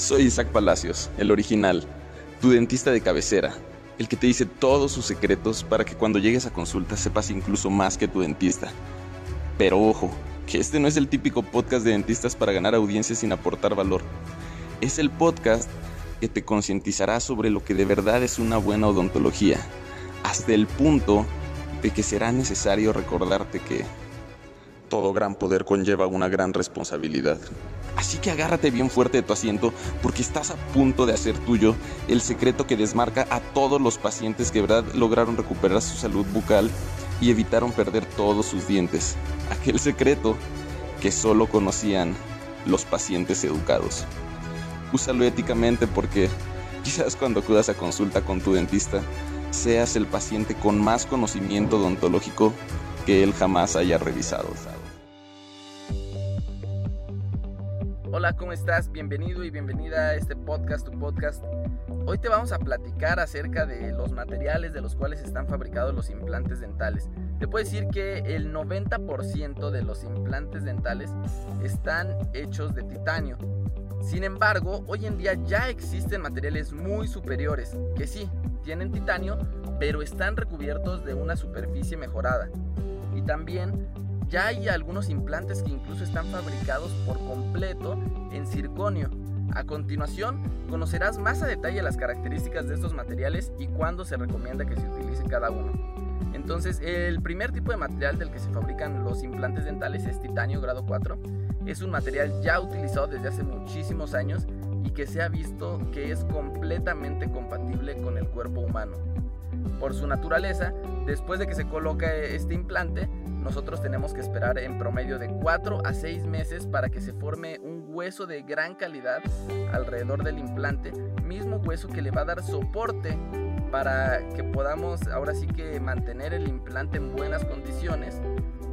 Soy Isaac Palacios, el original, tu dentista de cabecera, el que te dice todos sus secretos para que cuando llegues a consulta sepas incluso más que tu dentista. Pero ojo, que este no es el típico podcast de dentistas para ganar audiencia sin aportar valor. Es el podcast que te concientizará sobre lo que de verdad es una buena odontología, hasta el punto de que será necesario recordarte que todo gran poder conlleva una gran responsabilidad. Así que agárrate bien fuerte de tu asiento porque estás a punto de hacer tuyo el secreto que desmarca a todos los pacientes que verdad lograron recuperar su salud bucal y evitaron perder todos sus dientes. Aquel secreto que solo conocían los pacientes educados. Úsalo éticamente porque quizás cuando acudas a consulta con tu dentista seas el paciente con más conocimiento odontológico que él jamás haya revisado. Hola, ¿cómo estás? Bienvenido y bienvenida a este podcast, tu podcast. Hoy te vamos a platicar acerca de los materiales de los cuales están fabricados los implantes dentales. Te puedo decir que el 90% de los implantes dentales están hechos de titanio. Sin embargo, hoy en día ya existen materiales muy superiores que sí, tienen titanio, pero están recubiertos de una superficie mejorada. Y también ya hay algunos implantes que incluso están fabricados por completo en circonio. A continuación, conocerás más a detalle las características de estos materiales y cuándo se recomienda que se utilice cada uno. Entonces, el primer tipo de material del que se fabrican los implantes dentales es titanio grado 4. Es un material ya utilizado desde hace muchísimos años y que se ha visto que es completamente compatible con el cuerpo humano. Por su naturaleza, después de que se coloca este implante, nosotros tenemos que esperar en promedio de 4 a 6 meses para que se forme un hueso de gran calidad alrededor del implante, mismo hueso que le va a dar soporte para que podamos ahora sí que mantener el implante en buenas condiciones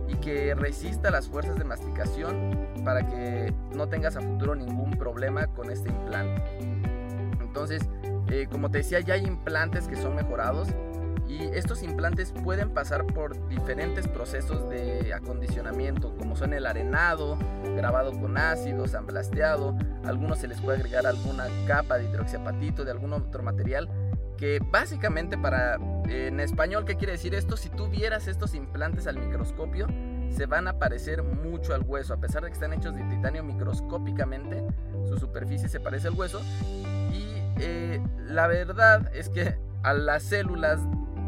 y que resista las fuerzas de masticación para que no tengas a futuro ningún problema con este implante. Entonces, eh, como te decía, ya hay implantes que son mejorados y estos implantes pueden pasar por diferentes procesos de acondicionamiento, como son el arenado, grabado con ácido, samblasteado, algunos se les puede agregar alguna capa de hidroxiapatito, de algún otro material, que básicamente para, en español, ¿qué quiere decir esto? Si tú vieras estos implantes al microscopio, se van a parecer mucho al hueso, a pesar de que están hechos de titanio microscópicamente, su superficie se parece al hueso, y eh, la verdad es que a las células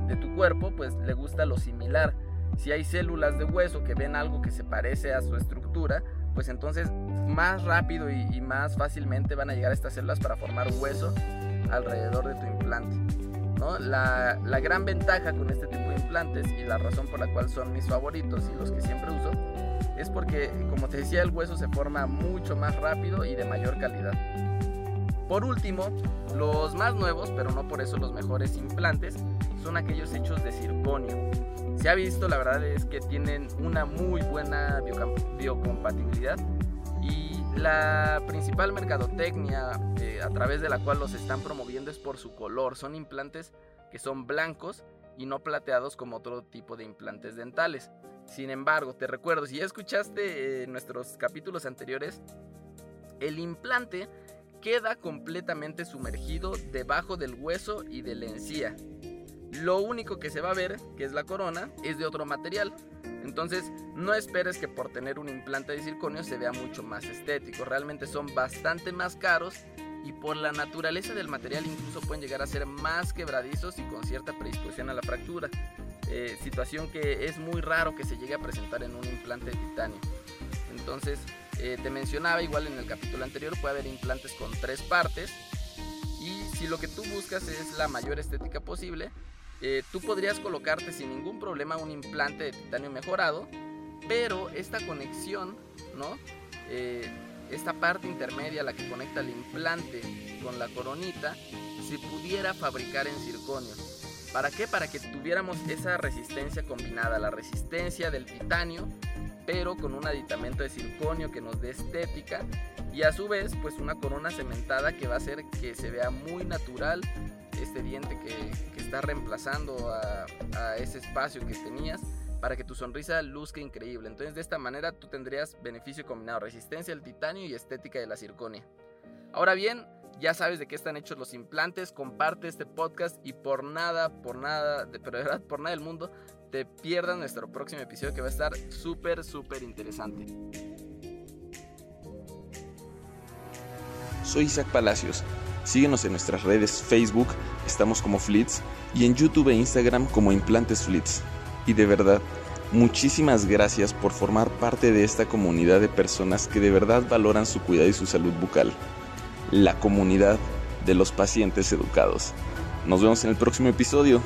de tu cuerpo, pues le gusta lo similar. Si hay células de hueso que ven algo que se parece a su estructura, pues entonces más rápido y, más fácilmente van a llegar estas células para formar hueso alrededor de tu implante. ¿no? La, la, gran ventaja con este tipo de implantes y la razón por la cual son mis favoritos y los que siempre uso es porque, como te decía, el hueso se forma mucho más rápido y de mayor calidad. Por último, los más nuevos, pero no por eso los mejores implantes, son aquellos hechos de circonio. Se ha visto, la verdad es que tienen una muy buena biocompatibilidad y la principal mercadotecnia eh, a través de la cual los están promoviendo es por su color. Son implantes que son blancos y no plateados como otro tipo de implantes dentales. Sin embargo, te recuerdo, si ya escuchaste eh, nuestros capítulos anteriores, el implante queda completamente sumergido debajo del hueso y de la encía. Lo único que se va a ver, que es la corona, es de otro material. Entonces, no esperes que por tener un implante de circonio se vea mucho más estético. Realmente son bastante más caros y por la naturaleza del material incluso pueden llegar a ser más quebradizos y con cierta predisposición a la fractura. Eh, situación que es muy raro que se llegue a presentar en un implante de titanio. Entonces, eh, te mencionaba igual en el capítulo anterior, puede haber implantes con tres partes. Y si lo que tú buscas es la mayor estética posible, eh, tú podrías colocarte sin ningún problema un implante de titanio mejorado, pero esta conexión, ¿no? Eh, esta parte intermedia, la que conecta el implante con la coronita, se pudiera fabricar en circonio. ¿Para qué? Para que tuviéramos esa resistencia combinada, la resistencia del titanio pero con un aditamento de circonio que nos dé estética y a su vez pues una corona cementada que va a hacer que se vea muy natural este diente que, está reemplazando a, ese espacio que tenías para que tu sonrisa luzca increíble. Entonces de esta manera tú tendrías beneficio combinado, resistencia al titanio y estética de la circonia. Ahora bien, ya sabes de qué están hechos los implantes, comparte este podcast y por nada, por nada, de, pero de verdad, por nada del mundo, te pierdas nuestro próximo episodio que va a estar súper, súper interesante. Soy Isaac Palacios. Síguenos en nuestras redes Facebook, estamos como Flits, y en YouTube e Instagram como Implantes Flits. Y de verdad, muchísimas gracias por formar parte de esta comunidad de personas que de verdad valoran su cuidado y su salud bucal. La comunidad de los pacientes educados. Nos vemos en el próximo episodio.